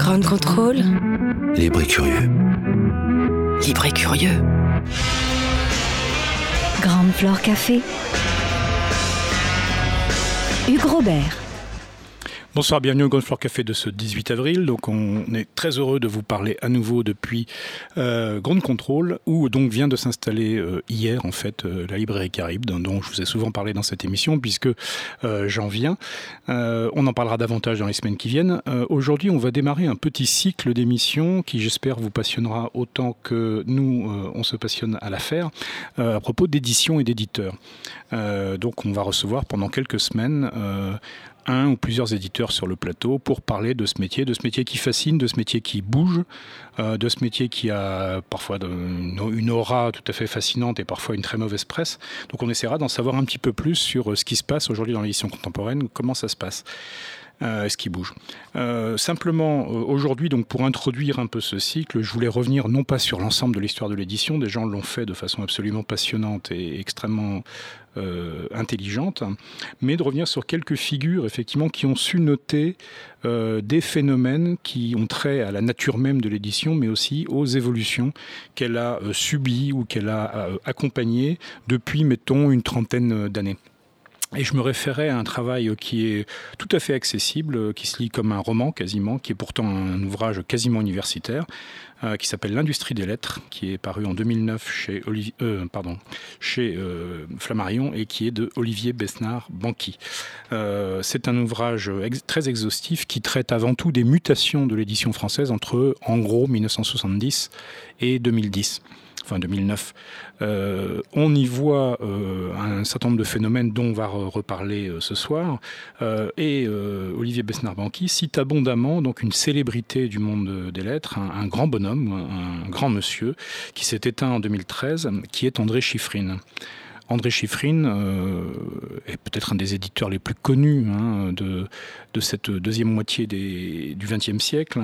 Grand contrôle. Libre et curieux. Libre et curieux. Grande Flore Café. Hugues Robert. Bonsoir, bienvenue au Golf Floor Café de ce 18 avril. Donc on est très heureux de vous parler à nouveau depuis euh, Grande Contrôle, où donc vient de s'installer euh, hier en fait euh, la librairie Caribe, dont je vous ai souvent parlé dans cette émission, puisque euh, j'en viens. On en parlera davantage dans les semaines qui viennent. Aujourd'hui, on va démarrer un petit cycle d'émissions qui, j'espère, vous passionnera autant que nous, on se passionne à l'affaire, à propos d'édition et d'éditeurs. Donc on va recevoir pendant quelques semaines un ou plusieurs éditeurs sur le plateau pour parler de ce métier, de ce métier qui fascine, de ce métier qui bouge, euh, de ce métier qui a parfois une, aura tout à fait fascinante et parfois une très mauvaise presse. Donc on essaiera d'en savoir un petit peu plus sur euh, ce qui se passe aujourd'hui dans l'édition contemporaine, comment ça se passe. Euh, est-ce qui bouge Euh, Simplement, aujourd'hui, donc pour introduire un peu ce cycle, je voulais revenir non pas sur l'ensemble de l'histoire de l'édition, des gens l'ont fait de façon absolument passionnante et extrêmement euh, intelligente, mais de revenir sur quelques figures effectivement qui ont su noter euh, des phénomènes qui ont trait à la nature même de l'édition, mais aussi aux évolutions qu'elle a euh, subies ou qu'elle a accompagnées depuis, mettons, une trentaine d'années. Et je me référais à un travail qui est tout à fait accessible, qui se lit comme un roman quasiment, qui est pourtant un ouvrage quasiment universitaire, euh, qui s'appelle L'industrie des lettres, qui est paru en 2009 chez, euh, euh, Flammarion et qui est de Olivier Besnard-Banqui. C'est un ouvrage très exhaustif qui traite avant tout des mutations de l'édition française entre, en gros, 1970 et 2010 enfin 2009. Euh, on y voit euh, un certain nombre de phénomènes dont on va re- reparler euh, ce soir. Et Olivier Besnard-Banqui cite abondamment donc une célébrité du monde des lettres, un, grand bonhomme, un, un grand monsieur, qui s'est éteint en 2013, qui est André Chiffrine. André Chiffrine euh, est peut-être un des éditeurs les plus connus hein, de, cette deuxième moitié des, du XXe siècle.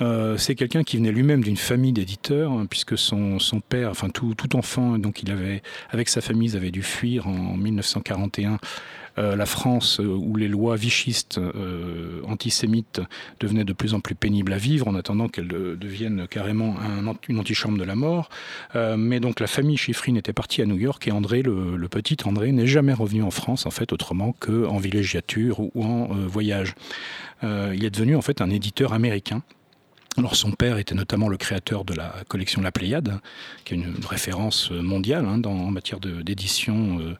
Euh, c'est quelqu'un qui venait lui-même d'une famille d'éditeurs, hein, puisque son, père, enfin tout, tout enfant, donc il avait, avec sa famille, ils avaient dû fuir en 1941 euh, la France euh, où les lois vichistes euh, antisémites devenaient de plus en plus pénibles à vivre en attendant qu'elles de- deviennent carrément une antichambre de la mort. Euh, mais donc la famille Chiffrine était partie à New York et André, le, petit André, n'est jamais revenu en France en fait autrement qu'en villégiature ou, ou en euh, voyage. Euh, il est devenu en fait un éditeur américain. Alors son père était notamment le créateur de la collection La Pléiade, qui est une référence mondiale hein, dans, en matière d'édition euh,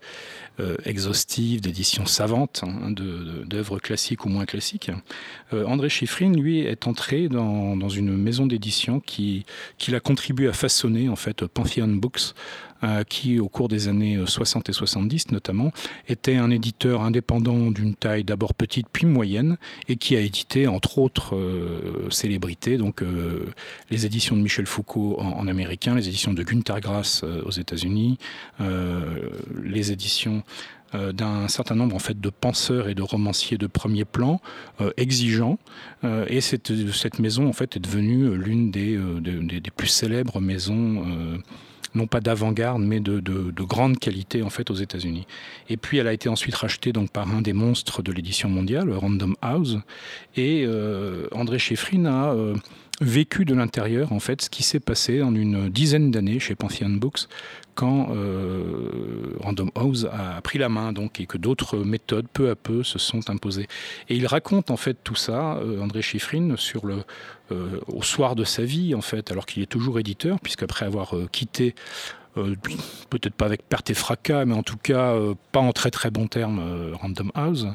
euh, exhaustive, d'édition savante, hein, de- d'œuvres classiques ou moins classiques. Euh, André Chiffrine, lui, est entré dans, dans une maison d'édition qui, qui l'a contribué à façonner, en fait, Pantheon Books, euh, qui, au cours des années 60 et 70 notamment, était un éditeur indépendant d'une taille d'abord petite puis moyenne, et qui a édité, entre autres euh, célébrités, donc euh, les éditions de Michel Foucault en, en américain, les éditions de Günter Grass euh, aux États-Unis, euh, les éditions euh, d'un certain nombre en fait de penseurs et de romanciers de premier plan euh, exigeants. Euh, et cette, maison en fait est devenue l'une des, euh, de- des, plus célèbres maisons euh, non pas d'avant-garde mais de, de, de grande qualité en fait aux États-Unis. Et puis elle a été ensuite rachetée donc par un des monstres de l'édition mondiale, Random House, et euh, André Chiffrine a euh, vécu de l'intérieur en fait ce qui s'est passé en une dizaine d'années chez Pantheon Books quand euh, Random House a pris la main donc et que d'autres méthodes peu à peu se sont imposées. Et il raconte en fait tout ça, euh, André Chiffrine, sur le euh, au soir de sa vie en fait, alors qu'il est toujours éditeur, puisqu'après avoir euh, quitté peut-être pas avec perte et fracas, mais en tout cas pas en très très bons termes Random House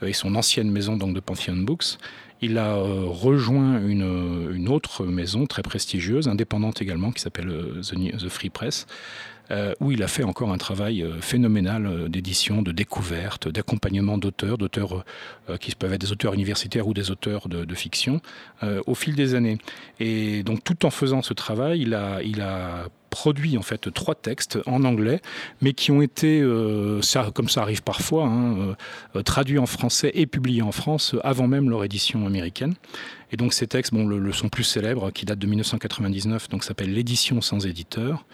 et son ancienne maison donc de Pantheon Books. Il a rejoint une, autre maison très prestigieuse, indépendante également, qui s'appelle The Free Press, euh, où il a fait encore un travail euh, phénoménal euh, d'édition, de découverte, d'accompagnement d'auteurs, d'auteurs qui peuvent être des auteurs universitaires ou des auteurs de, fiction, au fil des années. Et donc tout en faisant ce travail, il a, produit en fait trois textes en anglais, mais qui ont été, comme ça arrive parfois, hein, traduits en français et publiés en France avant même leur édition américaine. Et donc ces textes, bon, le, le sont plus célèbres, qui datent de 1999, donc s'appelle l'édition sans éditeur,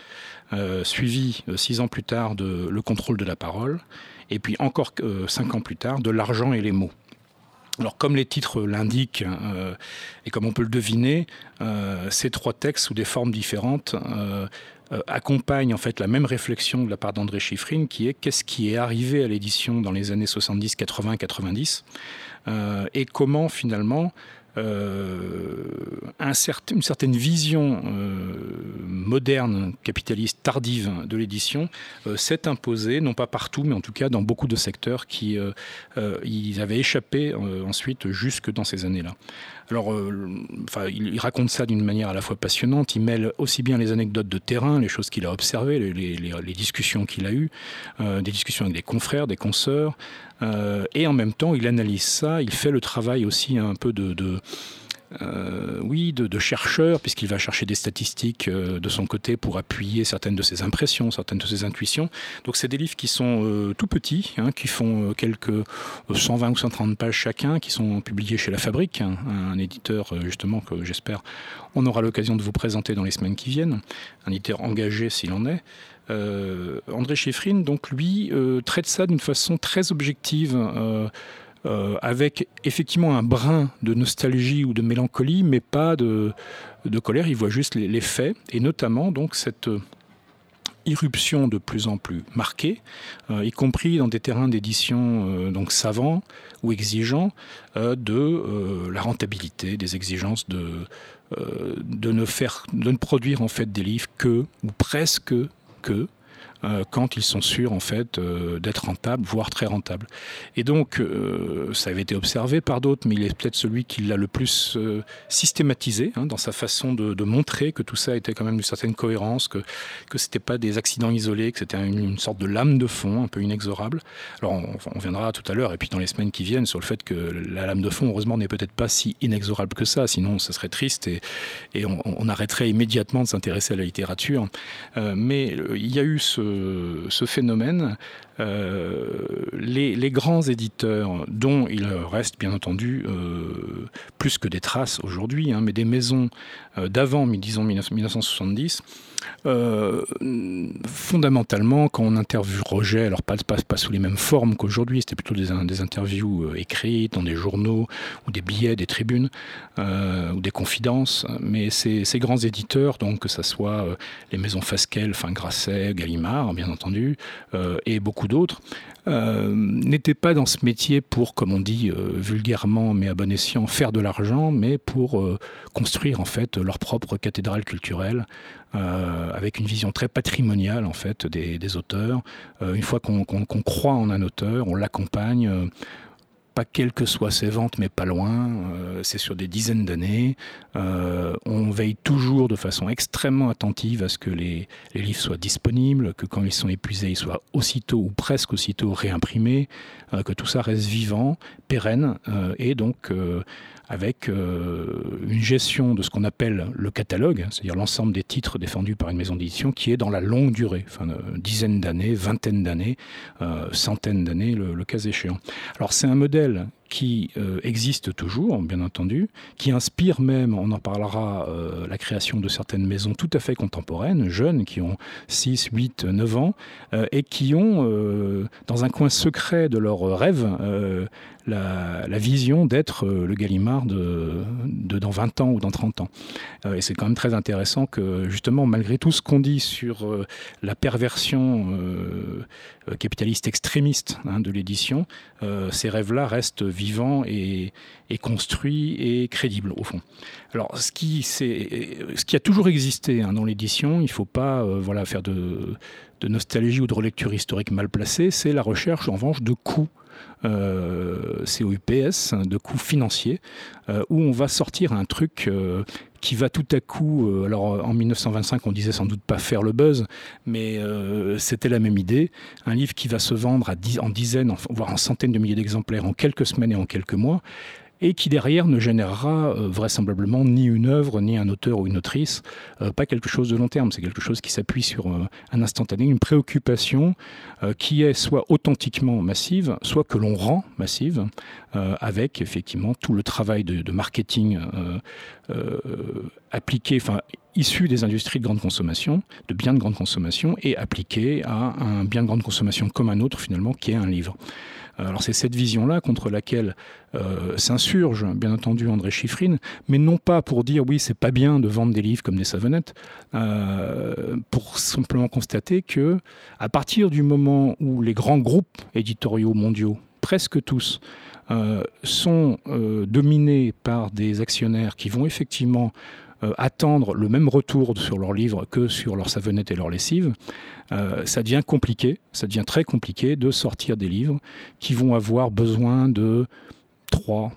euh, suivi euh, six ans plus tard de Le contrôle de la parole, et puis encore euh, cinq ans plus tard de L'argent et les mots. Alors comme les titres l'indiquent et comme on peut le deviner, ces trois textes sous des formes différentes accompagnent en fait la même réflexion de la part d'André Chiffrine qui est qu'est-ce qui est arrivé à l'édition dans les années 70, 80, 90 et comment finalement certain, une certaine vision euh, moderne, capitaliste, tardive de l'édition euh, s'est imposée, non pas partout, mais en tout cas dans beaucoup de secteurs qui ils avaient échappé ensuite jusque dans ces années-là. Alors, il, raconte ça d'une manière à la fois passionnante. Il mêle aussi bien les anecdotes de terrain, les choses qu'il a observées, les discussions qu'il a eues, des discussions avec des confrères, des consoeurs, euh, et en même temps, il analyse ça, il fait le travail aussi un peu de, euh, oui, de, chercheur, puisqu'il va chercher des statistiques euh, de son côté pour appuyer certaines de ses impressions, certaines de ses intuitions. Donc c'est des livres qui sont tout petits, hein, qui font quelques 120 ou 130 pages chacun, qui sont publiés chez La Fabrique, hein, un éditeur justement que j'espère on aura l'occasion de vous présenter dans les semaines qui viennent, un éditeur engagé s'il en est. Euh, André Chiffrine, donc lui, euh, traite ça d'une façon très objective. Euh, avec effectivement un brin de nostalgie ou de mélancolie, mais pas de, colère. Il voit juste les, faits, et notamment donc cette irruption de plus en plus marquée, y compris dans des terrains d'édition donc savants ou exigeants, de la rentabilité, des exigences de, de ne faire, de ne produire en fait des livres que ou presque que euh, quand ils sont sûrs en fait euh, d'être rentables, voire très rentables. Et donc, euh, ça avait été observé par d'autres, mais il est peut-être celui qui l'a le plus systématisé hein, dans sa façon de, montrer que tout ça était quand même d'une certaine cohérence, que que c'était pas des accidents isolés, que c'était une, sorte de lame de fond un peu inexorable. Alors, on, viendra tout à l'heure et puis dans les semaines qui viennent sur le fait que la lame de fond, heureusement, n'est peut-être pas si inexorable que ça, sinon ça serait triste et, et on, on arrêterait immédiatement de s'intéresser à la littérature. Mais il y a eu ce ce phénomène, les, les, grands éditeurs, dont il reste bien entendu euh, plus que des traces aujourd'hui, hein, mais des maisons euh, d'avant, disons 1970, euh, fondamentalement, quand on interviewe Roger, alors pas, pas, pas sous les mêmes formes qu'aujourd'hui, c'était plutôt des, interviews euh, écrites dans des journaux ou des billets, des tribunes euh, ou des confidences, mais ces, grands éditeurs, donc que ce soit euh, les maisons Fasquelle, enfin Grasset, Gallimard, bien entendu, euh, et beaucoup d'autres, euh, n'étaient pas dans ce métier pour, comme on dit euh, vulgairement mais à bon escient, faire de l'argent, mais pour euh, construire en fait leur propre cathédrale culturelle avec une vision très patrimoniale en fait des, auteurs. Une fois qu'on qu qu croit en un auteur, on l'accompagne. Pas quelles que soient ses ventes, mais pas loin. Euh, c'est sur des dizaines d'années. Euh, on veille toujours de façon extrêmement attentive à ce que les, livres soient disponibles, que quand ils sont épuisés, ils soient aussitôt ou presque aussitôt réimprimés, euh, que tout ça reste vivant, pérenne et donc avec euh, une gestion de ce qu'on appelle le catalogue, c'est-à-dire l'ensemble des titres défendus par une maison d'édition qui est dans la longue durée, enfin, euh, dizaines d'années, vingtaine d'années, euh, centaines d'années, le cas échéant. Alors c'est un modèle qui euh, existe toujours, bien entendu, qui inspire même, on en parlera, euh, la création de certaines maisons tout à fait contemporaines, jeunes, qui ont 6, 8, 9 ans, euh, et qui ont, euh, dans un coin secret de leur rêve, la, vision d'être le Gallimard de, dans 20 ans ou dans 30 ans. Et c'est quand même très intéressant que, justement, malgré tout ce qu'on dit sur la perversion capitaliste extrémiste hein, de l'édition, ces rêves-là restent vivants et, construits et crédibles, au fond. Alors, ce qui, ce qui a toujours existé hein, dans l'édition, il ne faut pas euh, voilà, faire de, de nostalgie ou de relecture historique mal placée, c'est la recherche, en revanche, de coûts euh, COUPS, de coûts financiers, euh, où on va sortir un truc euh, qui va tout à coup, alors en 1925 on disait sans doute pas faire le buzz, mais c'était la même idée, un livre qui va se vendre en dizaines, voire en centaines de milliers d'exemplaires en quelques semaines et en quelques mois, et qui derrière ne générera euh, vraisemblablement ni une œuvre, ni un auteur ou une autrice, euh, pas quelque chose de long terme, c'est quelque chose qui s'appuie sur euh, un instantané, une préoccupation qui est soit authentiquement massive, soit que l'on rend massive, avec effectivement tout le travail de, marketing appliqué, enfin issu des industries de grande consommation, de biens de grande consommation, et appliqué à un bien de grande consommation comme un autre finalement, qui est un livre. Alors c'est cette vision-là contre laquelle euh, s'insurge bien entendu André Chiffrine, mais non pas pour dire oui c'est pas bien de vendre des livres comme des savonnettes, euh, pour simplement constater que à partir du moment où les grands groupes éditoriaux mondiaux, presque tous, euh, sont euh, dominés par des actionnaires qui vont effectivement euh, attendre le même retour sur leurs livres que sur leurs savonnettes et leurs lessives, euh, ça devient compliqué, ça devient très compliqué de sortir des livres qui vont avoir besoin de 3,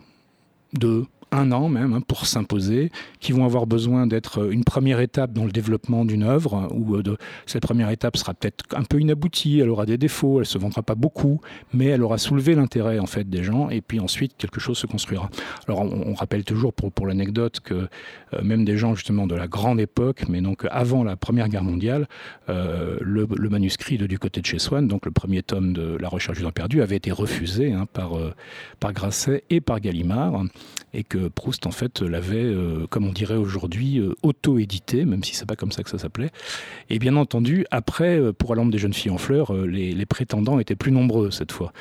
2, un an même hein, pour s'imposer, qui vont avoir besoin d'être euh, une première étape dans le développement d'une œuvre, où de, cette première étape sera peut-être un peu inaboutie, elle aura des défauts, elle se vendra pas beaucoup, mais elle aura soulevé l'intérêt en fait des gens, et puis ensuite quelque chose se construira. Alors on, rappelle toujours pour, pour l'anecdote que euh, même des gens justement de la grande époque, mais donc avant la Première Guerre mondiale, euh, le, manuscrit de du côté de chez Swann, donc le premier tome de La Recherche du temps perdu, avait été refusé hein, par, euh, par Grasset et par Gallimard, et que Proust en fait l'avait, euh, comme on dirait aujourd'hui, euh, auto-édité, même si c'est pas comme ça que ça s'appelait. Et bien entendu, après, euh, pour la lampe des jeunes filles en fleurs, euh, les prétendants étaient plus nombreux cette fois.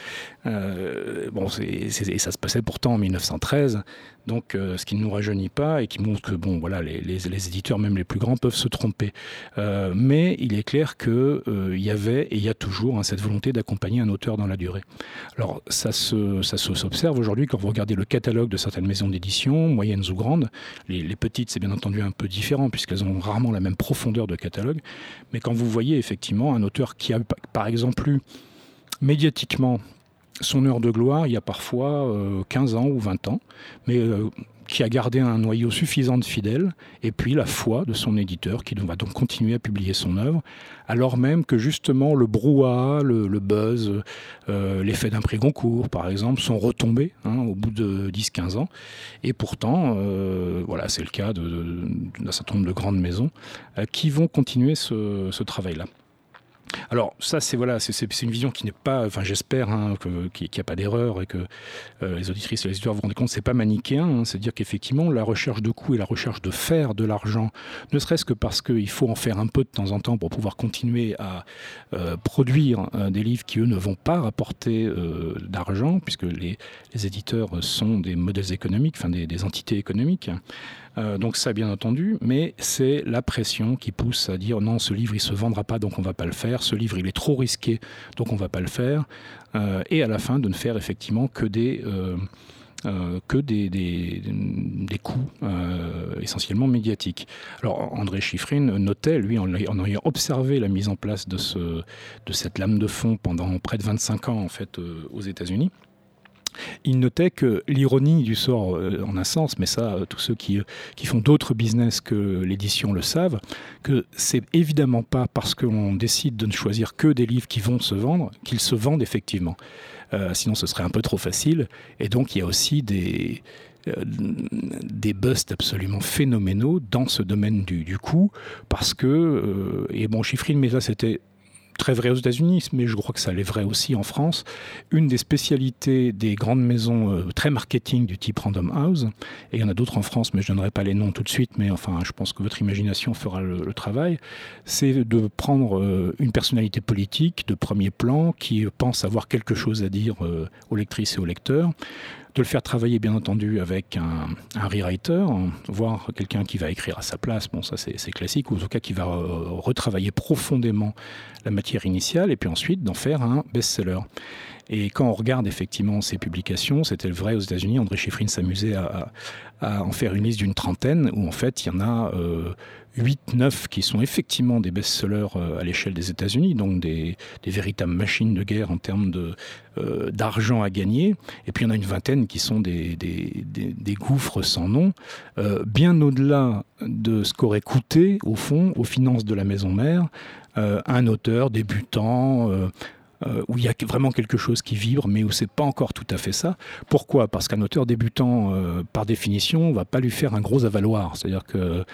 Euh, bon, c'est, ça se passait pourtant en 1913, donc euh, ce qui ne nous rajeunit pas et qui montre que bon, voilà, les, éditeurs, même les plus grands, peuvent se tromper. Euh, mais il est clair qu'il euh, y avait et il y a toujours hein, cette volonté d'accompagner un auteur dans la durée. Alors ça ça se s'observe aujourd'hui quand vous regardez le catalogue de certaines maisons d'édition, moyennes ou grandes. Les, les petites, c'est bien entendu un peu différent puisqu'elles ont rarement la même profondeur de catalogue. Mais quand vous voyez effectivement un auteur qui a par exemple eu médiatiquement son heure de gloire il y a parfois euh, 15 ans ou 20 ans, mais euh, qui a gardé un noyau suffisant de fidèles, et puis la foi de son éditeur qui va donc continuer à publier son œuvre, alors même que justement le brouhaha, le, buzz, euh, l'effet d'un prix Goncourt par exemple, sont retombés hein, au bout de 10-15 ans, et pourtant, euh, voilà, c'est le cas d'un certain nombre de grandes maisons euh, qui vont continuer ce, ce travail-là. Alors ça c'est voilà une vision qui n'est pas enfin j'espère hein, qu'il n'y a pas d'erreur et que euh, les auditrices et les éditeurs vous rendent compte c'est pas manichéen hein, c'est dire qu'effectivement la recherche de coûts et la recherche de faire de l'argent ne serait-ce que parce qu'il faut en faire un peu de temps en temps pour pouvoir continuer à euh, produire euh, des livres qui eux ne vont pas rapporter d'argent puisque les, éditeurs sont des modèles économiques des, entités économiques et Euh, donc ça bien entendu, mais c'est la pression qui pousse à dire non ce livre il se vendra pas donc on va pas le faire, ce livre il est trop risqué donc on va pas le faire euh, et à la fin de ne faire effectivement que des euh, coûts essentiellement médiatiques. Alors André Chiffrine notait lui en, ayant observé la mise en place de, ce, cette lame de fond pendant près de 25 ans en fait aux États-Unis, Il notait que l'ironie du sort euh, en un sens, mais ça euh, tous ceux qui, euh, qui font d'autres business que l'édition le savent, que c'est évidemment pas parce qu'on décide de ne choisir que des livres qui vont se vendre qu'ils se vendent effectivement. Sinon ce serait un peu trop facile et donc il y a aussi des, des busts absolument phénoménaux dans ce domaine du, du coup parce que et bon chiffrine mais ça c'était très vrai aux États-Unis, mais je crois que ça l'est vrai aussi en France. Une des spécialités des grandes maisons euh, très marketing du type Random House, et il y en a d'autres en France, mais je ne donnerai pas les noms tout de suite, mais enfin je pense que votre imagination fera le, travail, c'est de prendre euh, une personnalité politique de premier plan qui pense avoir quelque chose à dire euh, aux lectrices et aux lecteurs, de le faire travailler bien entendu avec un, un rewriter, voir quelqu'un qui va écrire à sa place, bon ça c'est classique, ou en tout cas qui va euh, retravailler profondément la matière initiale et puis ensuite d'en faire un best-seller. Et quand on regarde effectivement ces publications, c'était vrai aux États-Unis, André Chiffrine s'amusait à, en faire une liste d'une trentaine où en fait il y en a euh, 8-9 qui sont effectivement des best-sellers euh, à l'échelle des États-Unis, donc des, véritables machines de guerre en termes euh, d'argent euh, à gagner. Et puis il y en a une vingtaine qui sont des, gouffres sans nom, euh, bien au-delà de ce qu'aurait coûté au fond aux finances de la maison mère, euh, un auteur débutant, euh, où il y a vraiment quelque chose qui vibre mais où c'est pas encore tout à fait ça. Pourquoi? Parce qu'un auteur débutant euh, par définition va pas lui faire un gros avaloir. C'est à dire que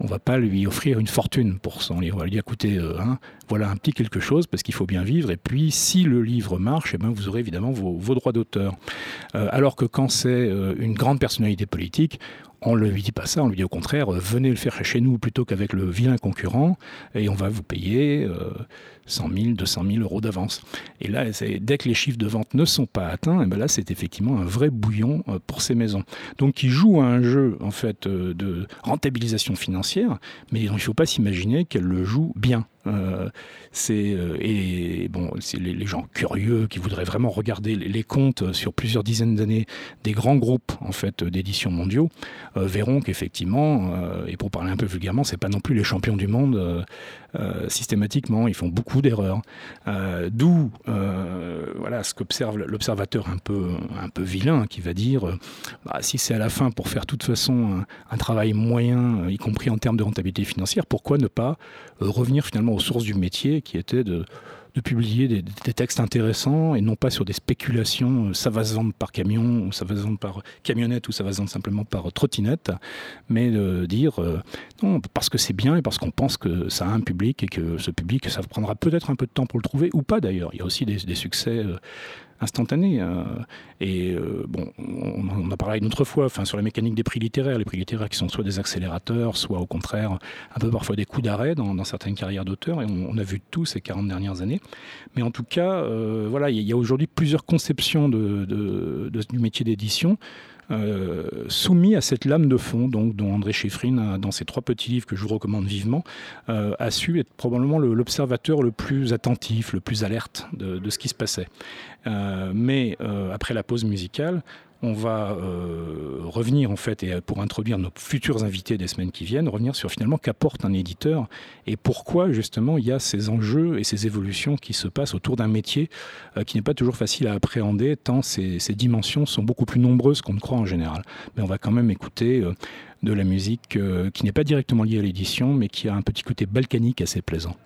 on va pas lui offrir une fortune pour son livre. On va lui dire, écoutez, hein, voilà un petit quelque chose parce qu'il faut bien vivre. Et puis, si le livre marche, eh ben, vous aurez évidemment vos, droits d'auteur. alors que quand c'est une grande personnalité politique, on ne lui dit pas ça, on lui dit au contraire, venez le faire chez nous plutôt qu'avec le vilain concurrent, et on va vous payer 100 000, 200 000 euros d'avance. Et là, dès que les chiffres de vente ne sont pas atteints, et eh ben là, c'est effectivement un vrai bouillon euh, pour ces maisons. Donc, ils jouent à un jeu en fait euh, de rentabilisation financière, mais il ne faut pas s'imaginer qu'elles le jouent bien. Euh, c'est euh, et bon, c'est les, gens curieux qui voudraient vraiment regarder les, comptes sur plusieurs dizaines d'années des grands groupes en fait d'éditions mondiaux euh, verront qu'effectivement, et pour parler un peu vulgairement, c'est pas non plus les champions du monde systématiquement. Ils font beaucoup d'erreurs. Euh, D'où euh, voilà, ce qu'observe l'observateur un peu, un peu vilain qui va dire euh, bah, si c'est à la fin pour faire de toute façon un, travail moyen, y compris en termes de rentabilité financière, pourquoi ne pas euh, revenir finalement aux sources du métier qui était de publier des, textes intéressants et non pas sur des spéculations euh, savasantes par camion, ou savasantes par camionnette ou savasantes simplement par trottinette, mais de dire euh, non, parce que c'est bien et parce qu'on pense que ça a un public et que ce public, ça prendra peut-être un peu de temps pour le trouver ou pas d'ailleurs. Il y a aussi des succès euh, instantané. Euh, et euh, bon, on, on a parlé une autre fois enfin, sur la mécanique des prix littéraires, les prix littéraires qui sont soit des accélérateurs, soit au contraire un peu parfois des coups d'arrêt dans, certaines carrières d'auteurs. Et on, a vu tout ces 40 dernières années. Mais en tout cas, euh, voilà, il y a aujourd'hui plusieurs conceptions de, du métier d'édition. Euh, soumis à cette lame de fond donc dont André Chiffrine dans ses trois petits livres que je vous recommande vivement euh, a su être probablement l'observateur le, plus attentif le plus alerte de, ce qui se passait. Euh, mais après la pause musicale on va euh, revenir en fait et pour introduire nos futurs invités des semaines qui viennent revenir sur finalement qu'apporte un éditeur et pourquoi justement il ya ces enjeux et ces évolutions qui se passent autour d'un métier euh, qui n'est pas toujours facile à appréhender tant ces, dimensions sont beaucoup plus nombreuses qu'on ne croit en général. Mais on va quand même écouter euh, de la musique euh, qui n'est pas directement liée à l'édition mais qui a un petit côté balkanique assez plaisant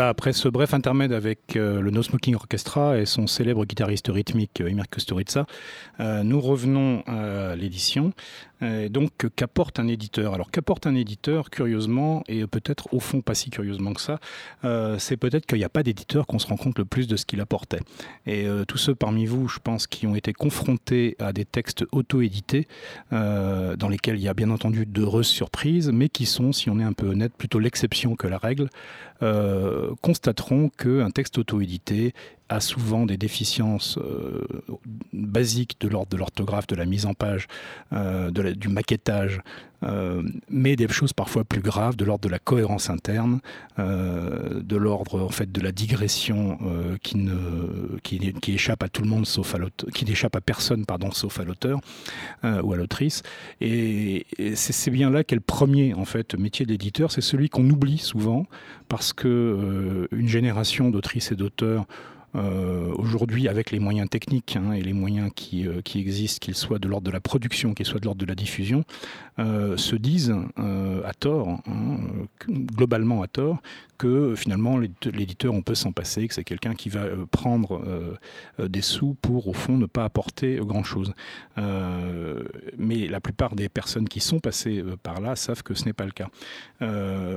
Après ce bref intermède avec euh, le No Smoking Orchestra et son célèbre guitariste rythmique Emir Kusturica, euh, nous revenons à l'édition donc, qu'apporte un éditeur? Alors, qu'apporte un éditeur, curieusement, et peut-être au fond pas si curieusement que ça, euh, c'est peut-être qu'il n'y a pas d'éditeur qu'on se rend compte le plus de ce qu'il apportait. Et euh, tous ceux parmi vous, je pense, qui ont été confrontés à des textes auto-édités, euh, dans lesquels il y a bien entendu d'heureuses surprises, mais qui sont, si on est un peu honnête, plutôt l'exception que la règle, constateront qu'un texte auto-édité a souvent des déficiences euh, basiques de l'ordre de l'orthographe, de la mise en page, euh, du maquettage, euh, mais des choses parfois plus graves de l'ordre de la cohérence interne, de l'ordre en fait de la digression qui, qui, qui, échappe à tout le monde sauf à qui n'échappe à personne pardon sauf à l'auteur ou à l'autrice. Et, et c'est bien là qu'est le premier en fait métier d'éditeur, c'est celui qu'on oublie souvent parce que une génération d'autrices et d'auteurs euh, aujourd'hui, avec les moyens techniques hein, et les moyens qui, euh, qui existent, qu'ils soient de l'ordre de la production, qu'ils soient de l'ordre de la diffusion, se disent à tort, hein, globalement à tort, que finalement l'éditeur, on peut s'en passer, que c'est quelqu'un qui va prendre des sous pour, au fond, ne pas apporter grand-chose. mais la plupart des personnes qui sont passées par là savent que ce n'est pas le cas.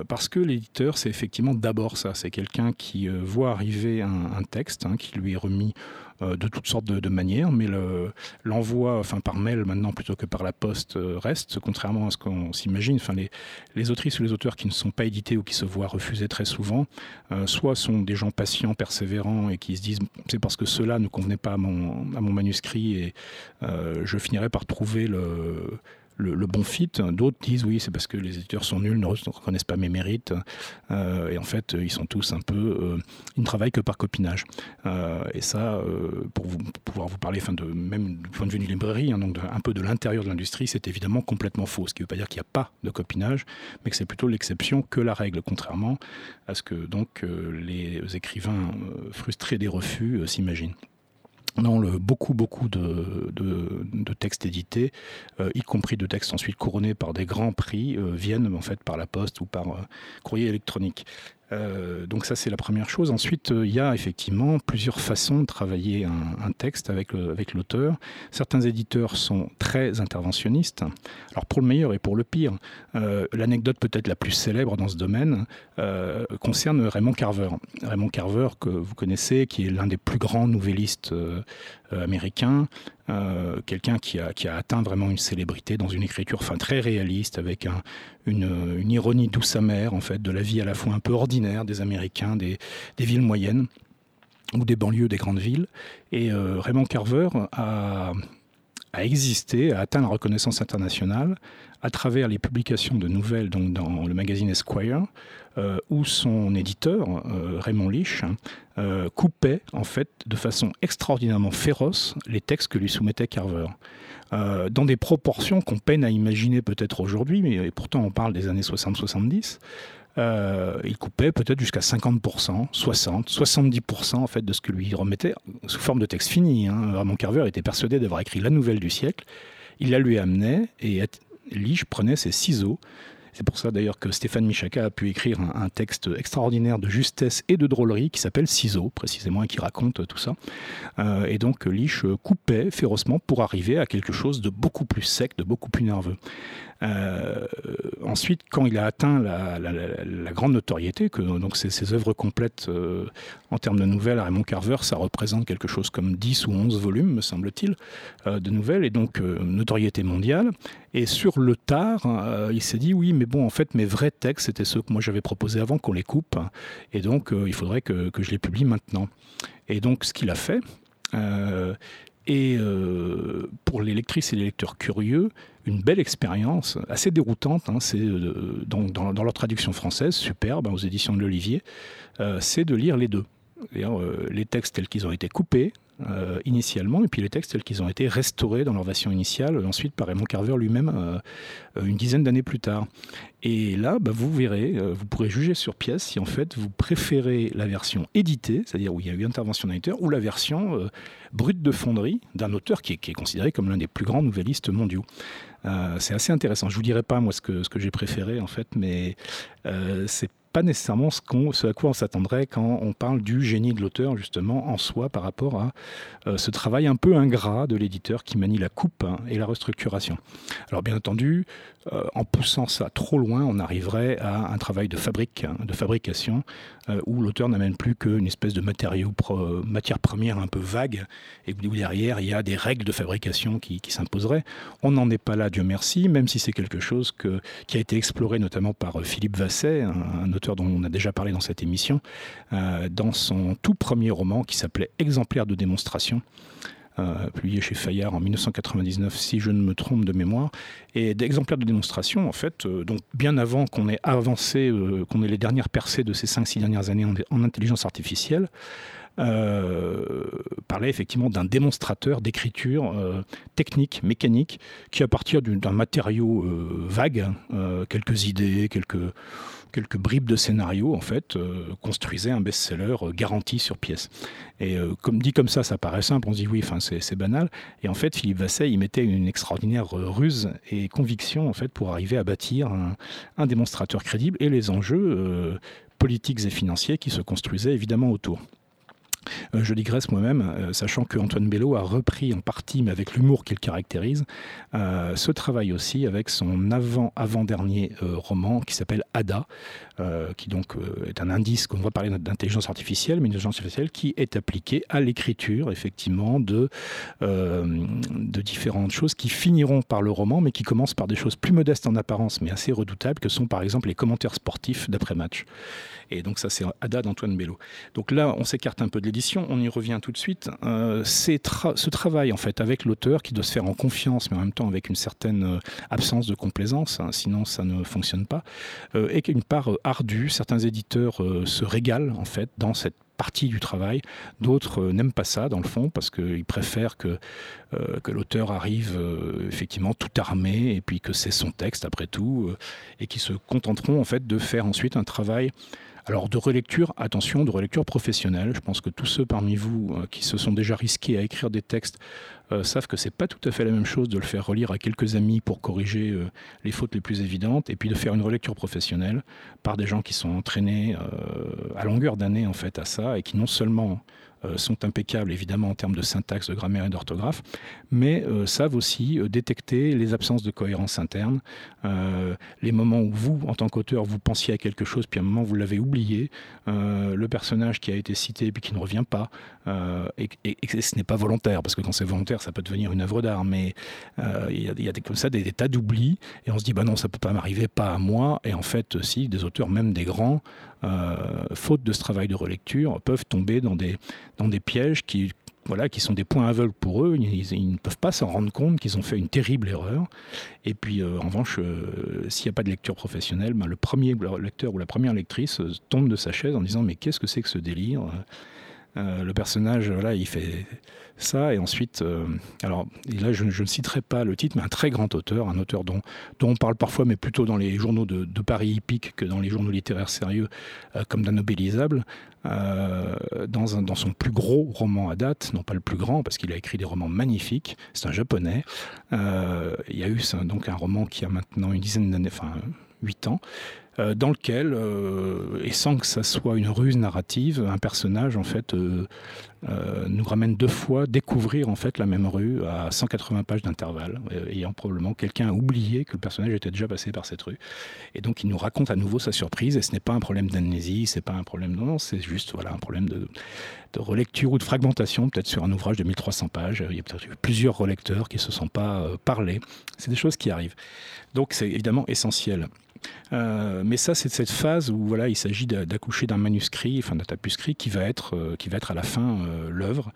parce que l'éditeur, c'est effectivement d'abord ça, c'est quelqu'un qui voit arriver un texte, Hein, qui lui est remis euh, de toutes sortes de, manières, mais l'envoi, enfin par mail maintenant plutôt que par la poste, euh, reste, contrairement à ce qu'on s'imagine. Enfin, les, les, autrices ou les auteurs qui ne sont pas édités ou qui se voient refuser très souvent, euh, soit sont des gens patients, persévérants et qui se disent c'est parce que cela ne convenait pas à mon, à mon manuscrit et je finirai par trouver le le, bon fit. D'autres disent oui, c'est parce que les éditeurs sont nuls, ne reconnaissent pas mes mérites. Euh, et en fait, ils sont tous un peu. Euh, ils ne travaillent que par copinage. Euh, et ça, pour, vous, pouvoir vous parler, enfin de, même du point de vue d'une librairie, hein, un peu de l'intérieur de l'industrie, c'est évidemment complètement faux. Ce qui ne veut pas dire qu'il n'y a pas de copinage, mais que c'est plutôt l'exception que la règle, contrairement à ce que donc les écrivains frustrés des refus s'imaginent. Non, le, beaucoup, beaucoup de, textes édités, euh, y compris de textes ensuite couronnés par des grands prix, euh, viennent en fait par la poste ou par euh, courrier électronique. Euh, donc ça c'est la première chose. Ensuite, euh, il y a effectivement plusieurs façons de travailler un, texte avec, avec l'auteur. Certains éditeurs sont très interventionnistes. Alors pour le meilleur et pour le pire, euh, l'anecdote peut-être la plus célèbre dans ce domaine concerne Raymond Carver. Raymond Carver que vous connaissez, qui est l'un des plus grands nouvellistes américains, quelqu'un qui a, qui a, atteint vraiment une célébrité dans une écriture enfin, très réaliste, avec un, une, une, ironie douce amère en fait, de la vie à la fois un peu ordinaire des Américains, des, des villes moyennes ou des banlieues des grandes villes. Et euh, Raymond Carver a, a existé, a atteint la reconnaissance internationale à travers les publications de nouvelles donc dans le magazine Esquire, euh, où son éditeur, euh, Raymond Lich, euh, coupait en fait de façon extraordinairement féroce les textes que lui soumettait Carver. Dans des proportions qu'on peine à imaginer peut-être aujourd'hui, mais pourtant on parle des années 60-70. Euh, il coupait peut-être jusqu'à 50%, 60%, 70% en fait de ce que lui remettait sous forme de texte fini. Hein. Raymond Carver était persuadé d'avoir écrit la nouvelle du siècle. Il la lui amenait et Lige prenait ses ciseaux c'est pour ça d'ailleurs que Stéphane Michaka a pu écrire un, texte extraordinaire de justesse et de drôlerie qui s'appelle Ciseaux, précisément, et qui raconte tout ça. Euh, et donc Lich coupait férocement pour arriver à quelque chose de beaucoup plus sec, de beaucoup plus nerveux. Euh, ensuite, quand il a atteint la, grande notoriété, que donc ses, œuvres complètes euh, en termes de nouvelles à Raymond Carver, ça représente quelque chose comme 10 ou 11 volumes, me semble-t-il, euh, de nouvelles, et donc notoriété mondiale. Et sur le tard, il s'est dit oui, mais bon, en fait, mes vrais textes, c'était ceux que moi j'avais proposés avant qu'on les coupe, et donc il faudrait que, je les publie maintenant. Et donc, ce qu'il a fait, et pour les lectrices et les lecteurs curieux, une belle expérience, assez déroutante, hein, euh, dans, leur traduction française, superbe, hein, aux éditions de l'Olivier, euh, c'est de lire les deux. les textes tels qu'ils ont été coupés, euh, initialement, et puis les textes tels qu'ils ont été restaurés dans leur version initiale, ensuite par Raymond Carver lui-même euh, euh, une dizaine d'années plus tard. Et là, bah, vous verrez, vous pourrez juger sur pièce si en fait vous préférez la version éditée, c'est-à-dire où il y a eu intervention d'un éditeur, ou la version brute de fonderie d'un auteur qui est, considéré comme l'un des plus grands nouvellistes mondiaux. c'est assez intéressant. Je vous dirai pas moi ce que, ce que j'ai préféré en fait, mais c'est pas nécessairement ce, à quoi on s'attendrait quand on parle du génie de l'auteur, justement, en soi, par rapport à euh, ce travail un peu ingrat de l'éditeur qui manie la coupe et la restructuration. Alors, bien entendu, euh, en poussant ça trop loin, on arriverait à un travail de fabrique, de fabrication, euh, où l'auteur n'amène plus qu'une espèce de matériau matière première un peu vague, et où derrière, il y a des règles de fabrication qui, s'imposeraient. On n'en est pas là, Dieu merci, même si c'est quelque chose que, qui a été exploré notamment par Philippe Vasset, un, un dont on a déjà parlé dans cette émission, euh, dans son tout premier roman qui s'appelait Exemplaire de démonstration. Euh, publié chez Fayard en 1999, si je ne me trompe de mémoire, et d'exemplaires de démonstration, en fait, euh, donc bien avant qu'on ait avancé, qu'on ait les dernières percées de ces 5-6 dernières années en, intelligence artificielle, parlait effectivement d'un démonstrateur d'écriture technique, mécanique, qui à partir d'un matériau vague, quelques idées, quelques quelques bribes de scénario, en fait, euh, construisait un best-seller euh, garanti sur pièce. Et euh, comme dit comme ça, ça paraît simple, on se dit oui, c'est banal. Et en fait, Philippe Vasset, il mettait une extraordinaire ruse et conviction, en fait, pour arriver à bâtir un, démonstrateur crédible et les enjeux politiques et financiers qui se construisaient évidemment autour. Euh, je digresse moi-même, euh, sachant que Antoine Bello a repris en partie, mais avec l'humour qu'il caractérise, euh, ce travail aussi avec son avant-avant-dernier roman qui s'appelle Ada, qui donc est un indice qu'on va parler d'intelligence artificielle, mais une intelligence artificielle qui est appliquée à l'écriture, effectivement, de, de différentes choses qui finiront par le roman, mais qui commencent par des choses plus modestes en apparence, mais assez redoutables, que sont par exemple les commentaires sportifs d'après-match. Et donc ça, c'est Ada d'Antoine Bello. Donc là, on s'écarte un peu de l'édition, on y revient tout de suite. Euh, ce travail, en fait, avec l'auteur qui doit se faire en confiance, mais en même temps avec une certaine euh, absence de complaisance, hein, sinon ça ne fonctionne pas, euh, et une part ardue. Certains éditeurs se régalent, en fait, dans cette partie du travail. D'autres n'aiment pas ça, dans le fond, parce qu'ils préfèrent que, que l'auteur arrive effectivement tout armé, et puis que c'est son texte, après tout, et qui se contenteront, en fait, de faire ensuite un travail alors de relecture, attention, de relecture professionnelle. Je pense que tous ceux parmi vous euh, qui se sont déjà risqués à écrire des textes euh, savent que c'est pas tout à fait la même chose de le faire relire à quelques amis pour corriger euh, les fautes les plus évidentes, et puis de faire une relecture professionnelle par des gens qui sont entraînés à longueur d'année en fait à ça et qui non seulement euh, sont impeccables évidemment en termes de syntaxe, de grammaire et d'orthographe, mais euh, savent aussi euh, détecter les absences de cohérence interne, les moments où vous, en tant qu'auteur, vous pensiez à quelque chose, puis à un moment vous l'avez oublié, le personnage qui a été cité puis qui ne revient pas, et, ce n'est pas volontaire, parce que quand c'est volontaire, ça peut devenir une œuvre d'art, mais il y, a, des, comme ça des, tas d'oublis, et on se dit, bah non, ça peut pas m'arriver, pas à moi, et en fait, si, des auteurs, même des grands, faute de ce travail de relecture, peuvent tomber dans des, pièges qui, voilà, qui sont des points aveugles pour eux. Ils, ne peuvent pas s'en rendre compte qu'ils ont fait une terrible erreur. Et puis, euh, en revanche, euh, s'il n'y a pas de lecture professionnelle, ben, le premier lecteur ou la première lectrice euh, tombe de sa chaise en disant Mais qu'est-ce que c'est que ce délire? Le personnage, voilà, il fait ça. Et ensuite, alors là, je, ne citerai pas le titre, mais un très grand auteur, un auteur dont, dont on parle parfois, mais plutôt dans les journaux de, Paris hippique que dans les journaux littéraires sérieux, comme d'un nobilisable. Euh, dans, dans, son plus gros roman à date, non pas le plus grand, parce qu'il a écrit des romans magnifiques, c'est un japonais. Euh, il y a eu donc un roman qui a maintenant une dizaine d'années, enfin 8 ans, euh, dans lequel, et sans que ça soit une ruse narrative, un personnage en fait nous ramène deux fois découvrir en fait la même rue à 180 pages d'intervalle, ayant probablement quelqu'un oublié que le personnage était déjà passé par cette rue. Et donc il nous raconte à nouveau sa surprise, et ce n'est pas un problème d'amnésie, c'est pas un problème, non, c'est juste voilà, un problème de, relecture ou de fragmentation, peut-être sur un ouvrage de 1300 pages. Il y a peut-être plusieurs relecteurs qui se sont pas euh, parlé. C'est des choses qui arrivent. Donc c'est évidemment essentiel. Euh, mais ça, c'est cette phase où voilà, il s'agit d'accoucher d'un manuscrit, enfin d'un tapuscrit qui va être, euh, qui va être à la fin l'œuvre,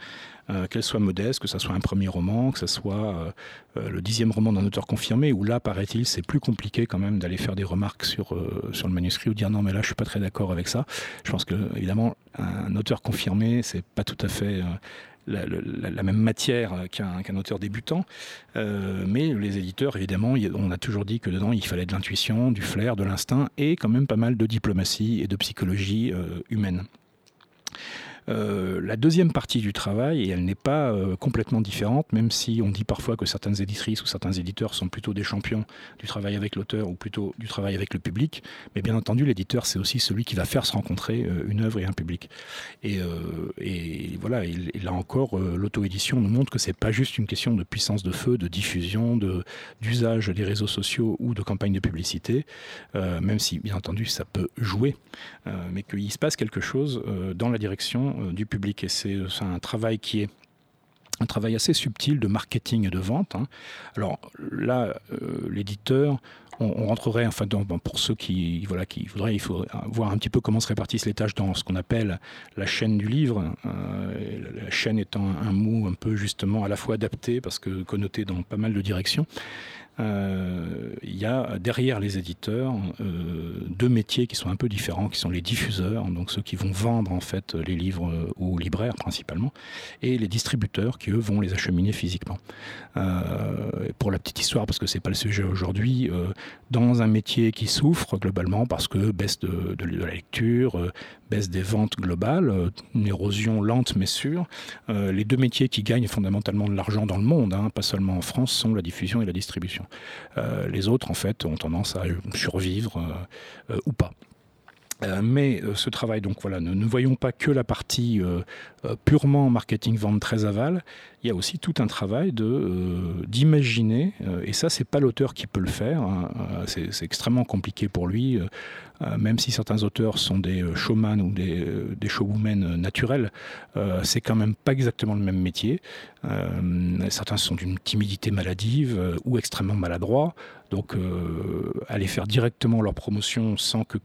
qu'elle soit modeste, que ce soit un premier roman, que ce soit le dixième roman d'un auteur confirmé, où là, paraît-il, c'est plus compliqué quand même d'aller faire des remarques sur, sur le manuscrit ou dire non, mais là, je suis pas très d'accord avec ça. Je pense que, évidemment, un auteur confirmé, c'est pas tout à fait la, même matière qu'un auteur débutant. Euh, mais les éditeurs, évidemment, on a toujours dit que dedans, il fallait de l'intuition, du flair, de l'instinct et quand même pas mal de diplomatie et de psychologie euh, humaine. Euh, la deuxième partie du travail, et elle n'est pas euh, complètement différente, même si on dit parfois que certaines éditrices ou certains éditeurs sont plutôt des champions du travail avec l'auteur ou plutôt du travail avec le public, mais bien entendu, l'éditeur, c'est aussi celui qui va faire se rencontrer euh, une œuvre et un public. Et, voilà, là encore, l'auto-édition nous montre que c'est pas juste une question de puissance de feu, de diffusion, d'usage des réseaux sociaux ou de campagne de publicité, même si, bien entendu, ça peut jouer, mais qu'il se passe quelque chose dans la direction euh, du public. Et c'est un travail qui est un travail assez subtil de marketing et de vente. Hein. Alors là, euh, l'éditeur, on, rentrerait, enfin, pour ceux qui, voilà, qui voudraient, il faut voir un petit peu comment se répartissent les tâches dans ce qu'on appelle la chaîne du livre. Euh, la chaîne étant un mot un peu justement à la fois adapté parce que connoté dans pas mal de directions. Euh, il y a derrière les éditeurs euh, deux métiers qui sont un peu différents, qui sont les diffuseurs, donc ceux qui vont vendre en fait les livres euh, aux libraires principalement, et les distributeurs qui eux vont les acheminer physiquement. pour la petite histoire, parce que c'est pas le sujet aujourd'hui, dans un métier qui souffre globalement parce que baisse de, de la lecture, baisse des ventes globales, une érosion lente mais sûre. les deux métiers qui gagnent fondamentalement de l'argent dans le monde, hein, pas seulement en France, sont la diffusion et la distribution. Euh, les autres, en fait, ont tendance à survivre euh, euh, ou pas. mais ce travail, donc voilà, ne, ne, voyons pas que la partie purement marketing, vente très aval. Il y a aussi tout un travail d'imaginer, et ça, c'est pas l'auteur qui peut le faire. Hein, c'est extrêmement compliqué pour lui. Même si certains auteurs sont des showman ou des, des showwomen naturels, c'est quand même pas exactement le même métier. Euh, certains sont d'une timidité maladive euh, ou extrêmement maladroits. Donc, euh, aller faire directement leur promotion sans que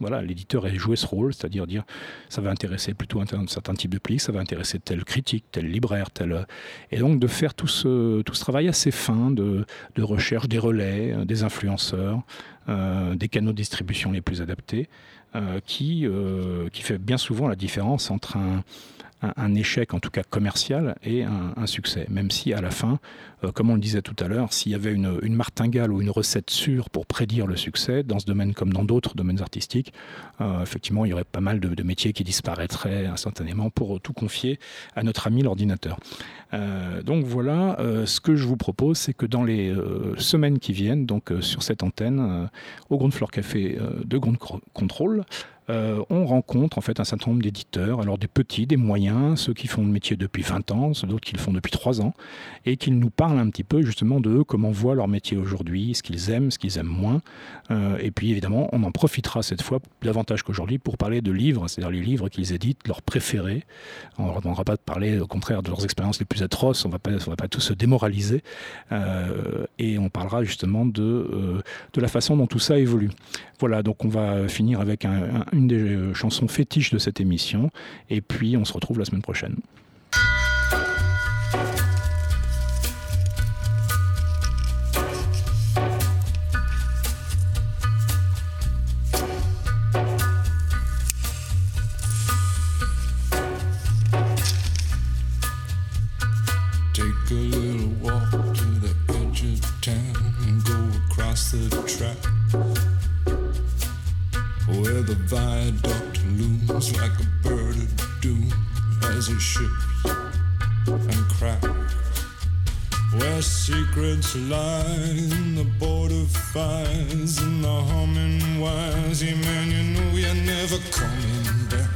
voilà, l'éditeur ait joué ce rôle, c'est-à-dire dire ça va intéresser plutôt un, certain type de public, ça va intéresser tel critique, tel libraire, tel. Et donc de faire tout ce, tout ce travail assez fin de, recherche des relais, des influenceurs, des canaux de distribution les plus adaptés, qui, qui fait bien souvent la différence entre un un, échec, en tout cas commercial, et un, succès. Même si à la fin, euh, comme on le disait tout à l'heure, s'il y avait une, martingale ou une recette sûre pour prédire le succès, dans ce domaine comme dans d'autres domaines artistiques, euh, effectivement, il y aurait pas mal de, métiers qui disparaîtraient instantanément pour tout confier à notre ami l'ordinateur. Euh, donc voilà, ce que je vous propose, c'est que dans les semaines qui viennent, donc sur cette antenne, au Ground Floor Café de Ground Control, euh, on rencontre en fait un certain nombre d'éditeurs, alors des petits, des moyens, ceux qui font le métier depuis 20 ans, d'autres qui le font depuis 3 ans, et qu'ils nous parlent un petit peu justement de comment voient leur métier aujourd'hui, ce qu'ils aiment, ce qu'ils aiment moins. Euh, et puis évidemment, on en profitera cette fois davantage qu'aujourd'hui pour parler de livres, c'est-à-dire les livres qu'ils éditent, leurs préférés. On ne demandera pas de parler au contraire de leurs expériences les plus atroces, on ne va pas tous se démoraliser, euh, et on parlera justement de, la façon dont tout ça évolue. Voilà, donc on va finir avec une des euh, chansons fétiches de cette émission, et puis on se retrouve la semaine prochaine. line, the border fires, and the humming wires. Yeah, man, you know you're never coming back.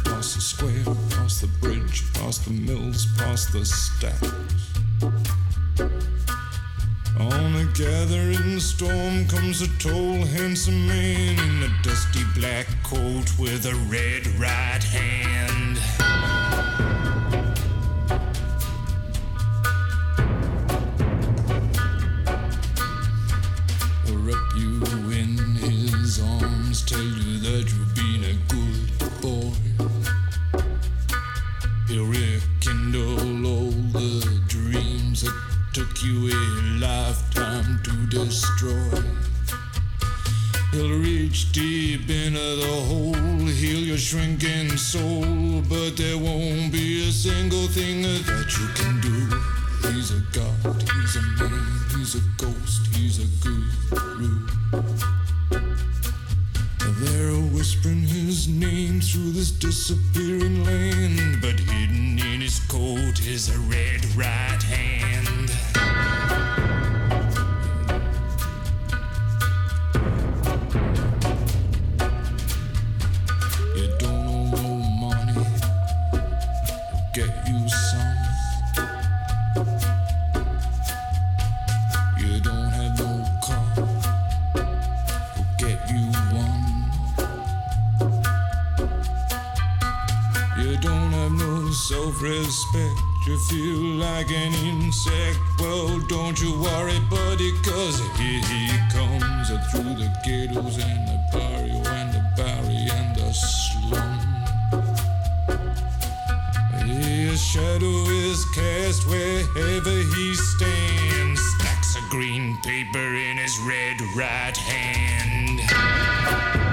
Across the square, across the bridge, past the mills, past the stacks. On a gathering storm comes a tall, handsome man in a dusty black coat with a red right hand. shrinking soul, but there shadow is cast wherever he stands. Stacks of green paper in his red right hand.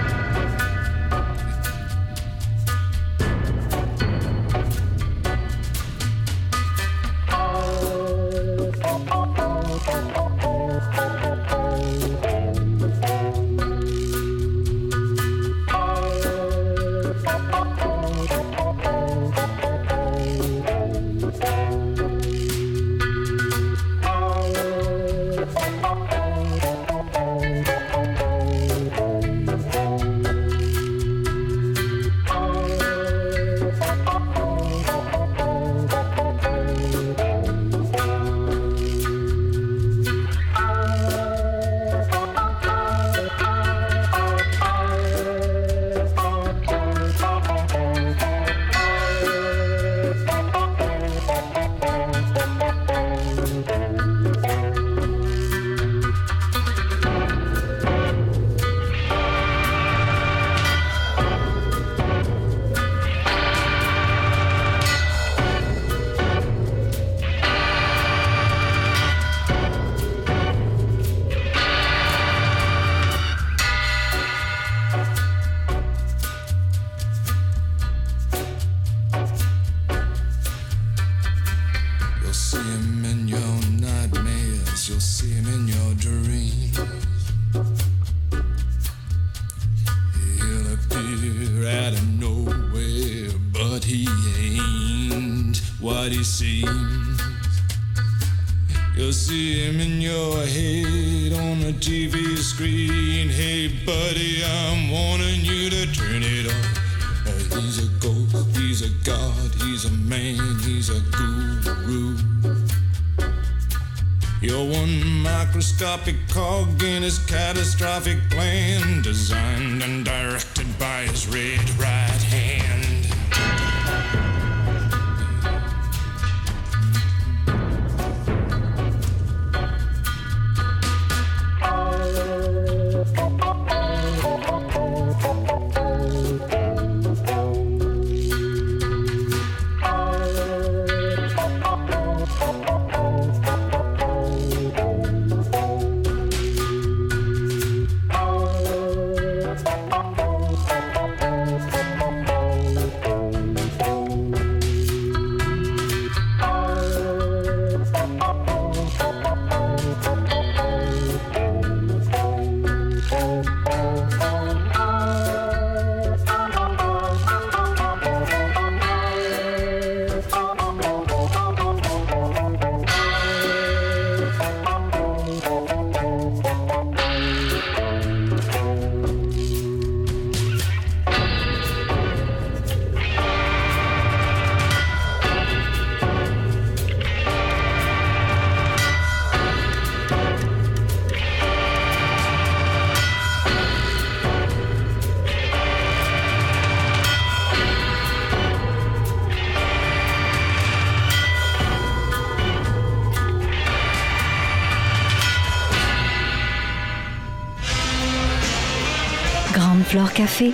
Café.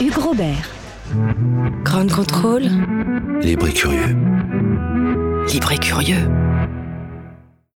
Hugues Robert. Ground Control, Libre et curieux. libre et curieux.